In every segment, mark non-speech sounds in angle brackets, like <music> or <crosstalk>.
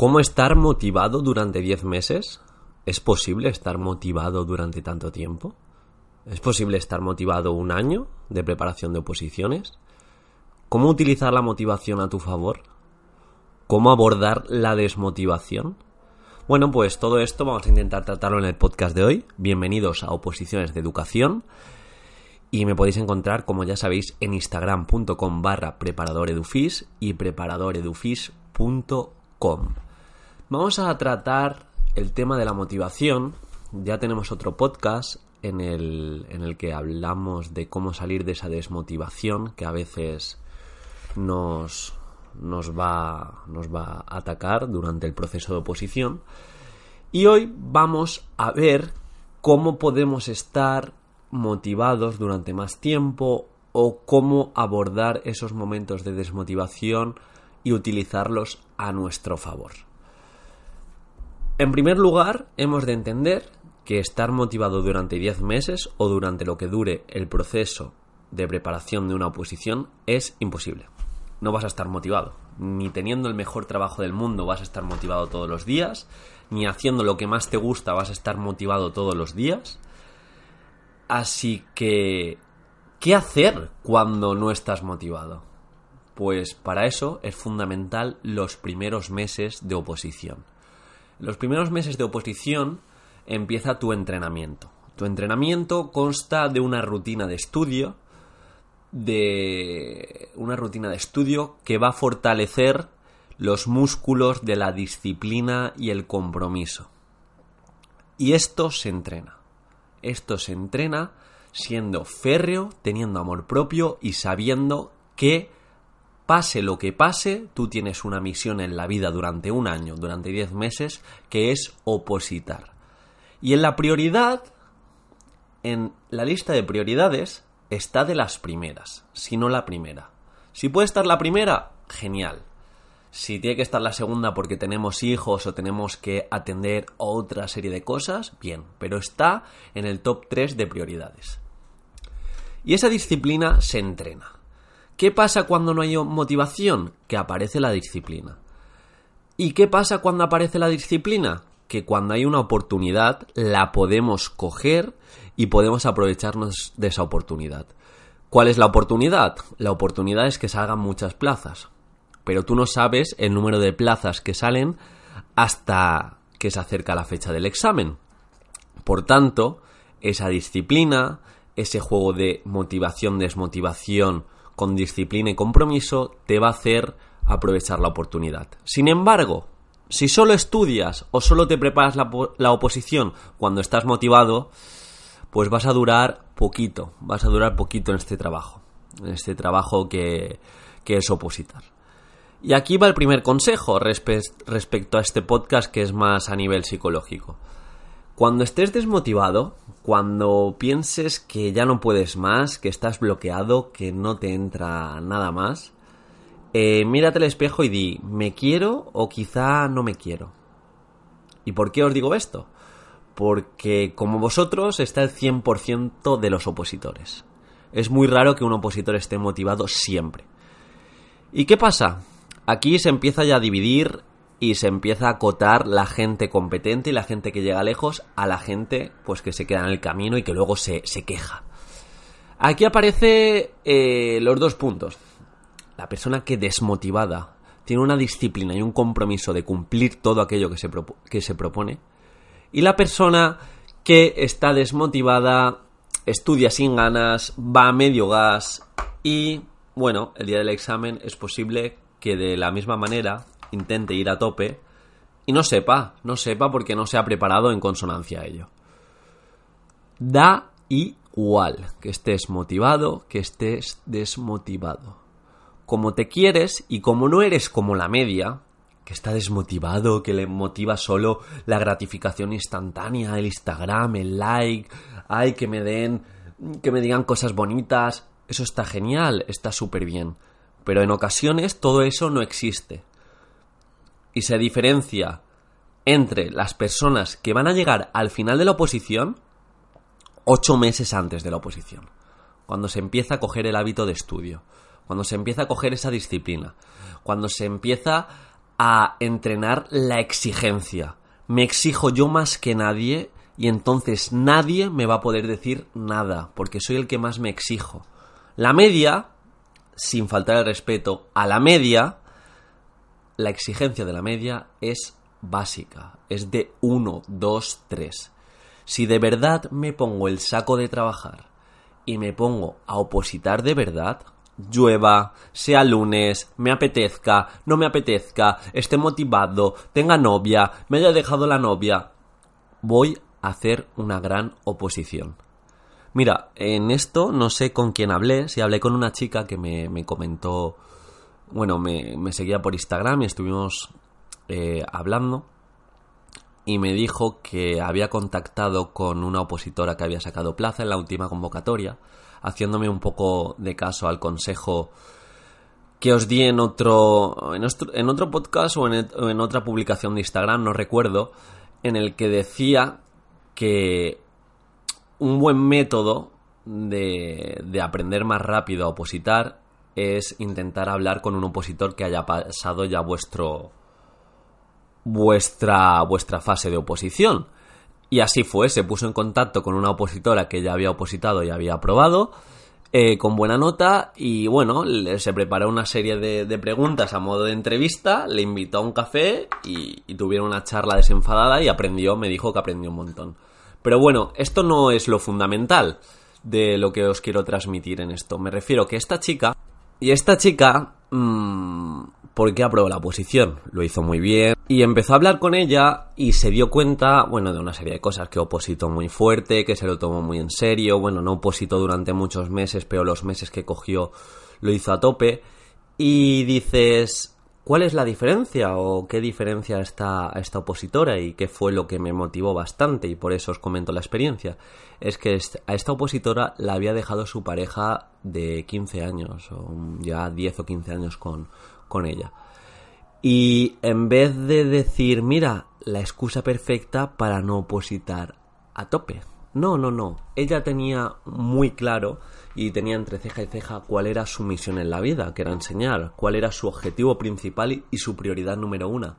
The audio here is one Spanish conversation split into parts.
¿Cómo estar motivado durante 10 meses? ¿Es posible estar motivado durante tanto tiempo? ¿Es posible estar motivado un año de preparación de oposiciones? ¿Cómo utilizar la motivación a tu favor? ¿Cómo abordar la desmotivación? Bueno, pues todo esto vamos a intentar tratarlo en el podcast de hoy. Bienvenidos a Oposiciones de Educación. Y me podéis encontrar, como ya sabéis, en instagram.com barra preparadoredufis y preparadoredufis.com. Vamos a tratar el tema de la motivación. Ya tenemos otro podcast en el, en el que hablamos de cómo salir de esa desmotivación que a veces nos, nos, va, nos va a atacar durante el proceso de oposición. Y hoy vamos a ver cómo podemos estar motivados durante más tiempo o cómo abordar esos momentos de desmotivación y utilizarlos a nuestro favor. En primer lugar, hemos de entender que estar motivado durante 10 meses o durante lo que dure el proceso de preparación de una oposición es imposible. No vas a estar motivado. Ni teniendo el mejor trabajo del mundo vas a estar motivado todos los días, ni haciendo lo que más te gusta vas a estar motivado todos los días. Así que, ¿qué hacer cuando no estás motivado? Pues para eso es fundamental los primeros meses de oposición. Los primeros meses de oposición empieza tu entrenamiento. Tu entrenamiento consta de una rutina de estudio, de una rutina de estudio que va a fortalecer los músculos de la disciplina y el compromiso. Y esto se entrena. Esto se entrena siendo férreo, teniendo amor propio y sabiendo que pase lo que pase, tú tienes una misión en la vida durante un año, durante diez meses, que es opositar. Y en la prioridad, en la lista de prioridades, está de las primeras, si no la primera. Si puede estar la primera, genial. Si tiene que estar la segunda porque tenemos hijos o tenemos que atender otra serie de cosas, bien, pero está en el top 3 de prioridades. Y esa disciplina se entrena. ¿Qué pasa cuando no hay motivación? Que aparece la disciplina. ¿Y qué pasa cuando aparece la disciplina? Que cuando hay una oportunidad la podemos coger y podemos aprovecharnos de esa oportunidad. ¿Cuál es la oportunidad? La oportunidad es que salgan muchas plazas, pero tú no sabes el número de plazas que salen hasta que se acerca la fecha del examen. Por tanto, esa disciplina, ese juego de motivación-desmotivación, con disciplina y compromiso, te va a hacer aprovechar la oportunidad. Sin embargo, si solo estudias o solo te preparas la, oposición cuando estás motivado, pues vas a durar poquito, vas a durar poquito en este trabajo, en este trabajo que, es opositar. Y aquí va el primer consejo respecto a este podcast que es más a nivel psicológico. Cuando estés desmotivado, cuando pienses que ya no puedes más, que estás bloqueado, que no te entra nada más, eh, mírate al espejo y di, ¿me quiero o quizá no me quiero? ¿Y por qué os digo esto? Porque como vosotros está el 100% de los opositores. Es muy raro que un opositor esté motivado siempre. ¿Y qué pasa? Aquí se empieza ya a dividir y se empieza a acotar la gente competente y la gente que llega lejos a la gente pues que se queda en el camino y que luego se, queja. Aquí aparece eh, los dos puntos. La persona que desmotivada tiene una disciplina y un compromiso de cumplir todo aquello que se, que se propone. Y la persona que está desmotivada, estudia sin ganas, va a medio gas y, bueno, el día del examen es posible que de la misma manera intente ir a tope y no sepa, no sepa porque no se ha preparado en consonancia a ello. Da igual que estés motivado, que estés desmotivado. Como te quieres y como no eres como la media, que está desmotivado, que le motiva solo la gratificación instantánea, el Instagram, el like, ay, que me den, que me digan cosas bonitas. Eso está genial, está súper bien. Pero en ocasiones todo eso no existe. Y se diferencia entre las personas que van a llegar al final de la oposición ocho meses antes de la oposición, cuando se empieza a coger el hábito de estudio, cuando se empieza a coger esa disciplina, cuando se empieza a entrenar la exigencia. Me exijo yo más que nadie y entonces nadie me va a poder decir nada, porque soy el que más me exijo. La media, sin faltar el respeto a la media, la exigencia de la media es básica, es de 1, 2, 3. Si de verdad me pongo el saco de trabajar y me pongo a opositar de verdad, llueva, sea lunes, me apetezca, no me apetezca, esté motivado, tenga novia, me haya dejado la novia, voy a hacer una gran oposición. Mira, en esto no sé con quién hablé, si hablé con una chica que me, me comentó, bueno, me, seguía por Instagram y estuvimos eh, hablando y me dijo que había contactado con una opositora que había sacado plaza en la última convocatoria, haciéndome un poco de caso al consejo que os di en otro, en otro, podcast o en, en otra publicación de Instagram, no recuerdo, en el que decía que un buen método de, de, aprender más rápido a opositar es intentar hablar con un opositor que haya pasado ya vuestro, vuestra, vuestra fase de oposición. Y así fue, se puso en contacto con una opositora que ya había opositado y había aprobado, eh, con buena nota, y bueno, se preparó una serie de, preguntas a modo de entrevista, le invitó a un café y, y tuvieron una charla desenfadada y aprendió, me dijo que aprendió un montón. Pero bueno, esto no es lo fundamental de lo que os quiero transmitir en esto. Me refiero que esta chica, y esta chica, mmm, ¿por qué aprobó la oposición? Lo hizo muy bien, y empezó a hablar con ella y se dio cuenta, bueno, de una serie de cosas, que opositó muy fuerte, que se lo tomó muy en serio, bueno, no opositó durante muchos meses, pero los meses que cogió lo hizo a tope. Y dices, ¿cuál es la diferencia o qué diferencia esta, esta opositora y qué fue lo que me motivó bastante y por eso os comento la experiencia? Es que a esta opositora la había dejado su pareja de 15 años, o ya 10 o 15 años con, con ella. Y en vez de decir, mira, la excusa perfecta para no opositar a tope. No, no, no. Ella tenía muy claro y tenía entre ceja y ceja cuál era su misión en la vida, que era enseñar, cuál era su objetivo principal y su prioridad número una,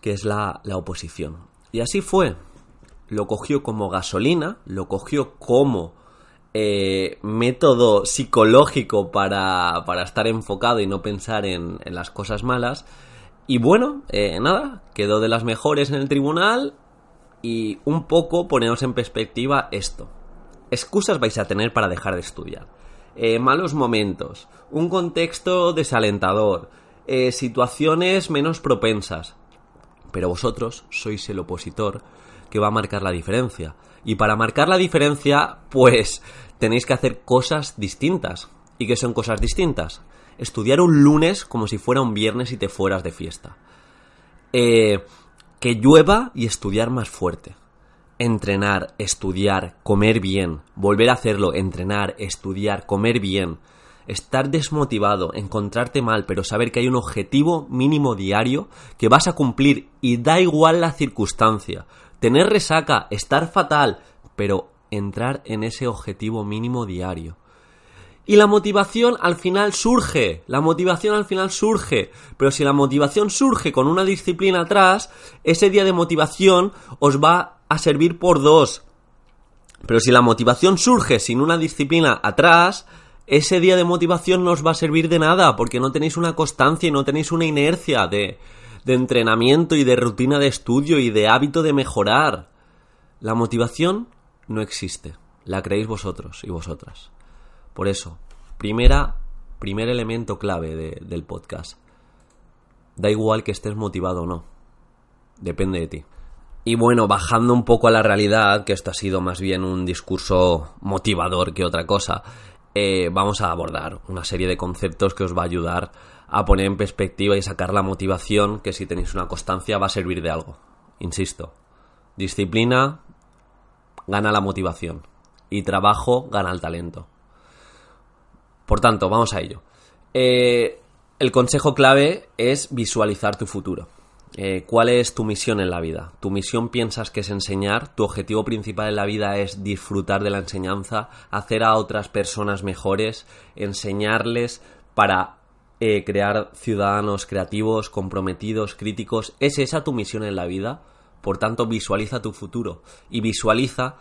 que es la, la oposición. Y así fue. Lo cogió como gasolina, lo cogió como eh, método psicológico para, para, estar enfocado y no pensar en, en las cosas malas. Y bueno, eh, nada, quedó de las mejores en el tribunal y un poco ponemos en perspectiva esto. Excusas vais a tener para dejar de estudiar. Eh, malos momentos, un contexto desalentador, eh, situaciones menos propensas. Pero vosotros sois el opositor que va a marcar la diferencia. Y para marcar la diferencia, pues tenéis que hacer cosas distintas. ¿Y qué son cosas distintas? Estudiar un lunes como si fuera un viernes y te fueras de fiesta. Eh, que llueva y estudiar más fuerte. Entrenar, estudiar, comer bien, volver a hacerlo, entrenar, estudiar, comer bien. Estar desmotivado, encontrarte mal, pero saber que hay un objetivo mínimo diario que vas a cumplir y da igual la circunstancia. Tener resaca, estar fatal, pero entrar en ese objetivo mínimo diario. Y la motivación al final surge, la motivación al final surge, pero si la motivación surge con una disciplina atrás, ese día de motivación os va a servir por dos. Pero si la motivación surge sin una disciplina atrás, ese día de motivación no os va a servir de nada, porque no tenéis una constancia y no tenéis una inercia de, de entrenamiento y de rutina de estudio y de hábito de mejorar. La motivación no existe, la creéis vosotros y vosotras. Por eso, primera, primer elemento clave del podcast. Da igual que estés motivado o no. Depende de ti. Y bueno, bajando un poco a la realidad, que esto ha sido más bien un discurso motivador que otra cosa, eh, vamos a abordar una serie de conceptos que os va a ayudar a poner en perspectiva y sacar la motivación que si tenéis una constancia va a servir de algo. Insisto, disciplina gana la motivación y trabajo gana el talento. Por tanto, vamos a ello. Eh, el consejo clave es visualizar tu futuro. Eh, ¿Cuál es tu misión en la vida? ¿Tu misión piensas que es enseñar? ¿Tu objetivo principal en la vida es disfrutar de la enseñanza? ¿Hacer a otras personas mejores? ¿Enseñarles para eh, crear ciudadanos creativos, comprometidos, críticos? ¿Es esa tu misión en la vida? Por tanto, visualiza tu futuro y visualiza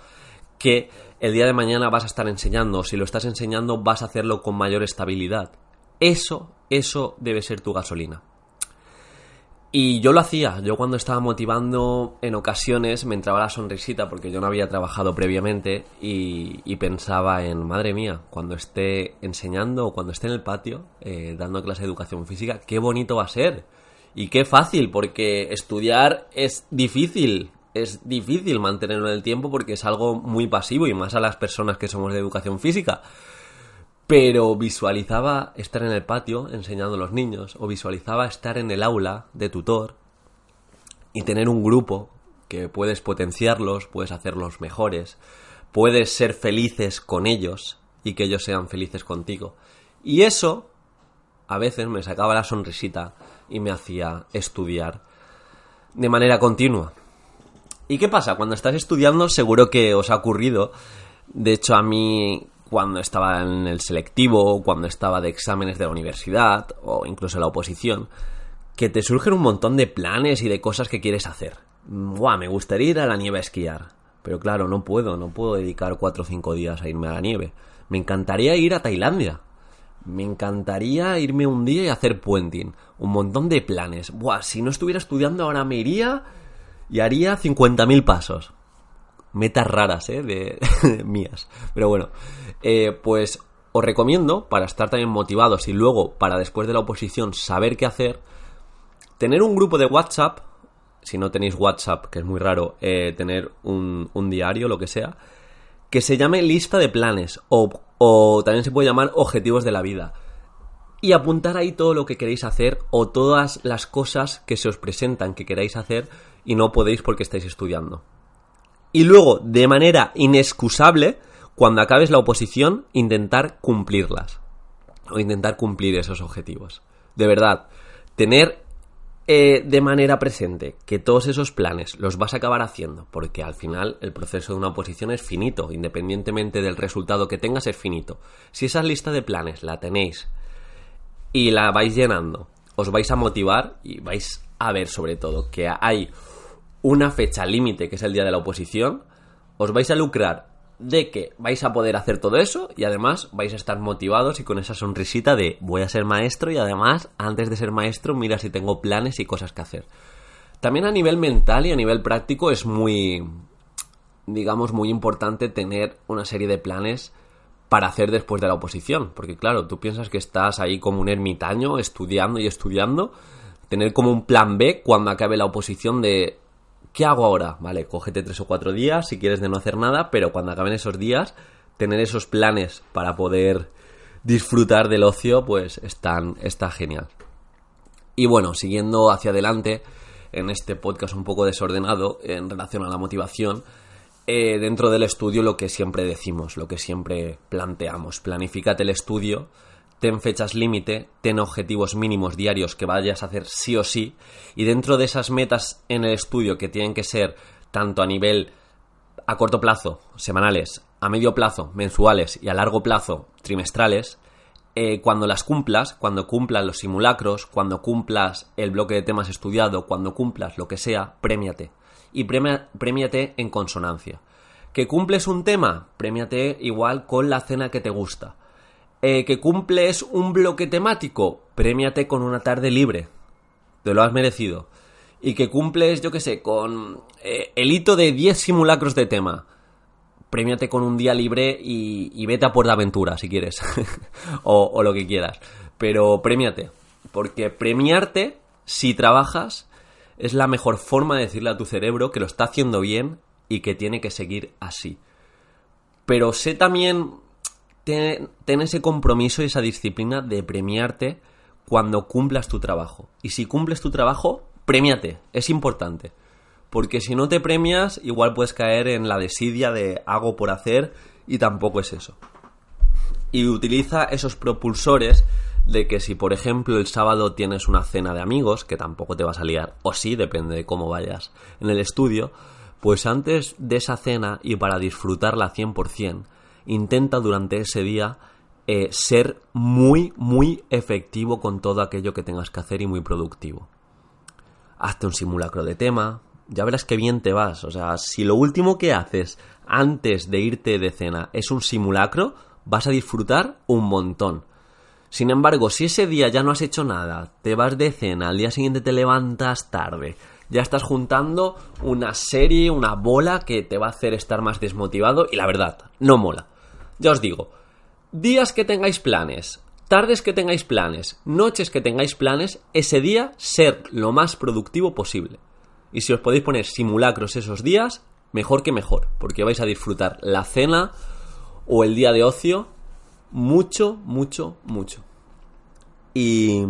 que el día de mañana vas a estar enseñando. Si lo estás enseñando, vas a hacerlo con mayor estabilidad. Eso, eso debe ser tu gasolina. Y yo lo hacía, yo cuando estaba motivando en ocasiones me entraba la sonrisita porque yo no había trabajado previamente y, pensaba en, madre mía, cuando esté enseñando o cuando esté en el patio eh, dando clase de educación física, qué bonito va a ser y qué fácil porque estudiar es difícil, es difícil mantenerlo en el tiempo porque es algo muy pasivo y más a las personas que somos de educación física pero visualizaba estar en el patio enseñando a los niños o visualizaba estar en el aula de tutor y tener un grupo que puedes potenciarlos, puedes hacerlos mejores, puedes ser felices con ellos y que ellos sean felices contigo. Y eso a veces me sacaba la sonrisita y me hacía estudiar de manera continua. ¿Y qué pasa? Cuando estás estudiando seguro que os ha ocurrido. De hecho, a mí cuando estaba en el selectivo, cuando estaba de exámenes de la universidad o incluso la oposición, que te surgen un montón de planes y de cosas que quieres hacer. Buah, me gustaría ir a la nieve a esquiar. Pero claro, no puedo, no puedo dedicar cuatro o cinco días a irme a la nieve. Me encantaría ir a Tailandia. Me encantaría irme un día y hacer puenting. Un montón de planes. Buah, si no estuviera estudiando ahora me iría y haría 50.000 pasos metas raras, ¿eh? De, <laughs> mías. Pero bueno, eh, pues os recomiendo, para estar también motivados y luego para después de la oposición saber qué hacer, tener un grupo de WhatsApp, si no tenéis WhatsApp, que es muy raro, eh, tener un, un, diario, lo que sea, que se llame lista de planes o, o también se puede llamar objetivos de la vida. Y apuntar ahí todo lo que queréis hacer o todas las cosas que se os presentan que queráis hacer y no podéis porque estáis estudiando y luego, de manera inexcusable, cuando acabes la oposición, intentar cumplirlas. O intentar cumplir esos objetivos. De verdad, tener eh, de manera presente que todos esos planes los vas a acabar haciendo, porque al final el proceso de una oposición es finito, independientemente del resultado que tengas, es finito. Si esa lista de planes la tenéis y la vais llenando, os vais a motivar y vais a ver sobre todo que hay una fecha límite, que es el día de la oposición, os vais a lucrar de que vais a poder hacer todo eso y además vais a estar motivados y con esa sonrisita de voy a ser maestro y además antes de ser maestro mira si tengo planes y cosas que hacer. También a nivel mental y a nivel práctico es muy, digamos, muy importante tener una serie de planes para hacer después de la oposición. Porque claro, tú piensas que estás ahí como un ermitaño estudiando y estudiando. Tener como un plan B cuando acabe la oposición de ¿Qué hago ahora? Vale, cógete tres o cuatro días si quieres de no hacer nada, pero cuando acaben esos días, tener esos planes para poder disfrutar del ocio, pues están, está genial. Y bueno, siguiendo hacia adelante, en este podcast un poco desordenado en relación a la motivación, eh, dentro del estudio lo que siempre decimos, lo que siempre planteamos, planifícate el estudio ten fechas límite, ten objetivos mínimos diarios que vayas a hacer sí o sí, y dentro de esas metas en el estudio que tienen que ser tanto a nivel a corto plazo, semanales, a medio plazo, mensuales y a largo plazo, trimestrales, eh, cuando las cumplas, cuando cumplas los simulacros, cuando cumplas el bloque de temas estudiado, cuando cumplas lo que sea, premiate. Y premiate en consonancia. ¿Que cumples un tema? Premiate igual con la cena que te gusta eh, que cumples un bloque temático, premiate con una tarde libre. Te lo has merecido. Y que cumples, yo qué sé, con eh, el hito de 10 simulacros de tema. Premiate con un día libre y, vete a por la aventura, si quieres. <laughs> o, o lo que quieras. Pero premiate. Porque premiarte, si trabajas, es la mejor forma de decirle a tu cerebro que lo está haciendo bien y que tiene que seguir así. Pero sé también ten, ese compromiso y esa disciplina de premiarte cuando cumplas tu trabajo. Y si cumples tu trabajo, premiate, es importante. Porque si no te premias, igual puedes caer en la desidia de hago por hacer y tampoco es eso. Y utiliza esos propulsores de que si por ejemplo el sábado tienes una cena de amigos, que tampoco te vas a liar, o sí, depende de cómo vayas en el estudio, pues antes de esa cena y para disfrutarla 100%, intenta durante ese día eh, ser muy, muy efectivo con todo aquello que tengas que hacer y muy productivo. Hazte un simulacro de tema, ya verás qué bien te vas. O sea, si lo último que haces antes de irte de cena es un simulacro, vas a disfrutar un montón. Sin embargo, si ese día ya no has hecho nada, te vas de cena, al día siguiente te levantas tarde, ya estás juntando una serie, una bola que te va a hacer estar más desmotivado y la verdad, no mola. Ya os digo, días que tengáis planes, tardes que tengáis planes, noches que tengáis planes, ese día ser lo más productivo posible. Y si os podéis poner simulacros esos días, mejor que mejor, porque vais a disfrutar la cena o el día de ocio mucho, mucho, mucho. Y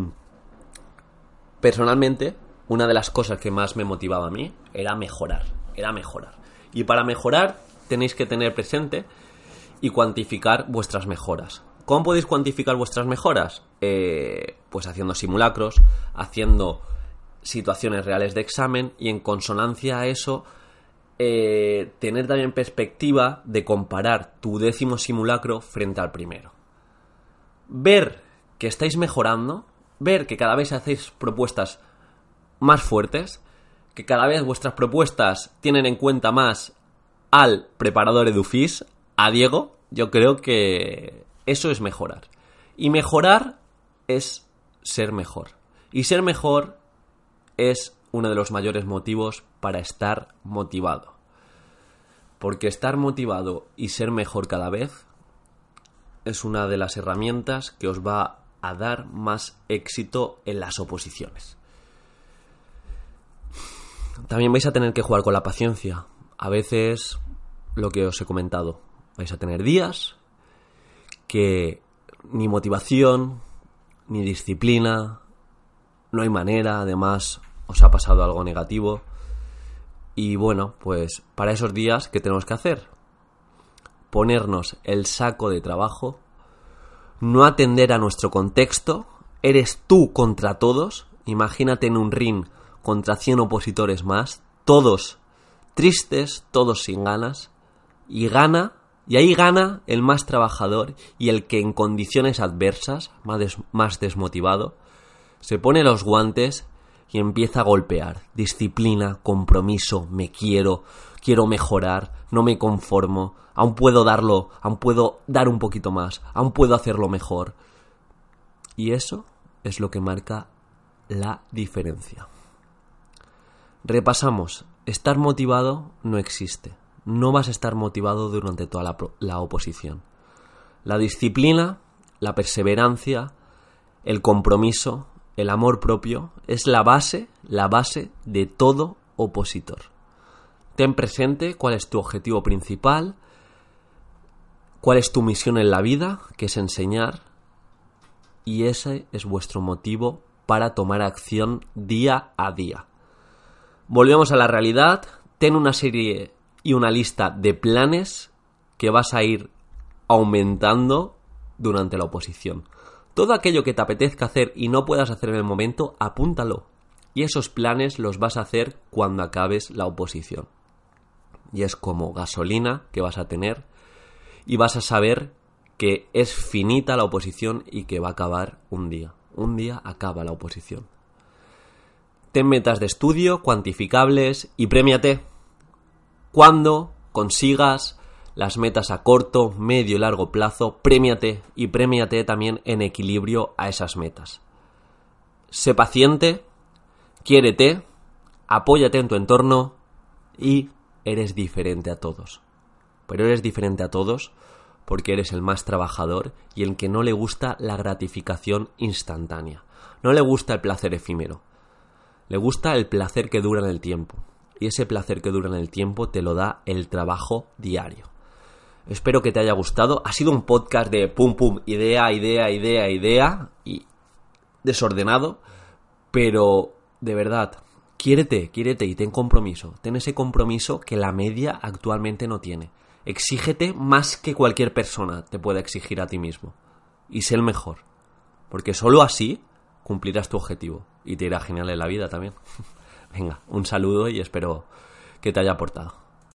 personalmente, una de las cosas que más me motivaba a mí era mejorar, era mejorar. Y para mejorar tenéis que tener presente y cuantificar vuestras mejoras. ¿Cómo podéis cuantificar vuestras mejoras? Eh, pues haciendo simulacros, haciendo situaciones reales de examen y en consonancia a eso eh, tener también perspectiva de comparar tu décimo simulacro frente al primero. Ver que estáis mejorando, ver que cada vez hacéis propuestas más fuertes, que cada vez vuestras propuestas tienen en cuenta más al preparador Edufis, a Diego, yo creo que eso es mejorar. Y mejorar es ser mejor. Y ser mejor es uno de los mayores motivos para estar motivado. Porque estar motivado y ser mejor cada vez es una de las herramientas que os va a dar más éxito en las oposiciones. También vais a tener que jugar con la paciencia. A veces, lo que os he comentado, vais a tener días que ni motivación, ni disciplina, no hay manera, además os ha pasado algo negativo. Y bueno, pues para esos días, ¿qué tenemos que hacer? Ponernos el saco de trabajo, no atender a nuestro contexto, eres tú contra todos, imagínate en un ring contra 100 opositores más, todos tristes, todos sin ganas, y gana, y ahí gana el más trabajador y el que en condiciones adversas, más, más desmotivado, se pone los guantes y empieza a golpear. Disciplina, compromiso, me quiero, quiero mejorar, no me conformo, aún puedo darlo, aún puedo dar un poquito más, aún puedo hacerlo mejor. Y eso es lo que marca la diferencia. Repasamos, estar motivado no existe. No vas a estar motivado durante toda la, oposición. La disciplina, la perseverancia, el compromiso, el amor propio es la base, la base de todo opositor. Ten presente cuál es tu objetivo principal, cuál es tu misión en la vida, que es enseñar, y ese es vuestro motivo para tomar acción día a día. Volvemos a la realidad, ten una serie y una lista de planes que vas a ir aumentando durante la oposición. Todo aquello que te apetezca hacer y no puedas hacer en el momento, apúntalo. Y esos planes los vas a hacer cuando acabes la oposición. Y es como gasolina que vas a tener y vas a saber que es finita la oposición y que va a acabar un día. Un día acaba la oposición. Ten metas de estudio cuantificables y premiate. Cuando consigas las metas a corto, medio y largo plazo, premiate y premiate también en equilibrio a esas metas. Sé paciente, quiérete, apóyate en tu entorno y eres diferente a todos. Pero eres diferente a todos porque eres el más trabajador y el que no le gusta la gratificación instantánea. No le gusta el placer efímero. Le gusta el placer que dura en el tiempo. Y ese placer que dura en el tiempo te lo da el trabajo diario. Espero que te haya gustado. Ha sido un podcast de pum pum, idea, idea, idea, idea. Y desordenado, pero de verdad, quiérete, quiérete y ten compromiso. Ten ese compromiso que la media actualmente no tiene. Exígete más que cualquier persona te pueda exigir a ti mismo. Y sé el mejor. Porque solo así cumplirás tu objetivo. Y te irá genial en la vida también. <laughs> Venga, un saludo y espero que te haya aportado.